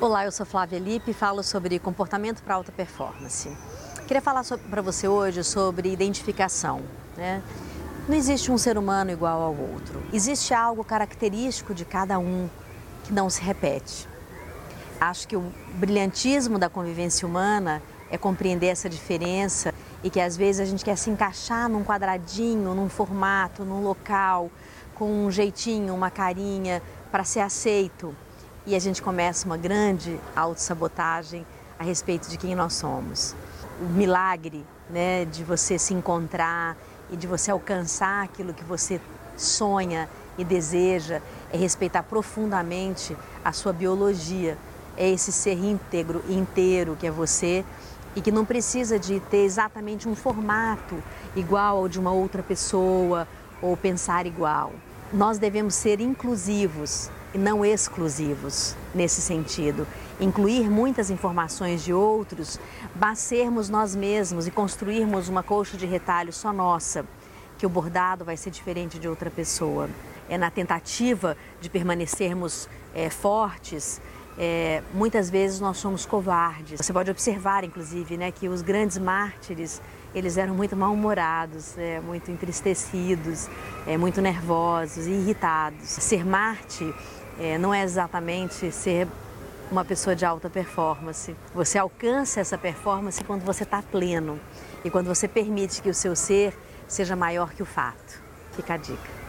Olá, eu sou Flávia Lippe e falo sobre comportamento para alta performance. Queria falar para você hoje sobre identificação. Né? Não existe um ser humano igual ao outro. Existe algo característico de cada um que não se repete. Acho que o brilhantismo da convivência humana é compreender essa diferença e que às vezes a gente quer se encaixar num quadradinho, num formato, num local, com um jeitinho, uma carinha para ser aceito. E a gente começa uma grande autossabotagem a respeito de quem nós somos. O milagre né, de você se encontrar e de você alcançar aquilo que você sonha e deseja é respeitar profundamente a sua biologia, é esse ser íntegro, inteiro que é você e que não precisa de ter exatamente um formato igual ao de uma outra pessoa ou pensar igual. Nós devemos ser inclusivos e não exclusivos nesse sentido. Incluir muitas informações de outros, mas sermos nós mesmos e construirmos uma colcha de retalho só nossa, que o bordado vai ser diferente de outra pessoa. É na tentativa de permanecermos é, fortes, é, muitas vezes nós somos covardes. Você pode observar, inclusive, né, que os grandes mártires eles eram muito mal-humorados, é, muito entristecidos, é, muito nervosos e irritados. Ser Marte é, não é exatamente ser uma pessoa de alta performance. Você alcança essa performance quando você está pleno e quando você permite que o seu ser seja maior que o fato. Fica a dica.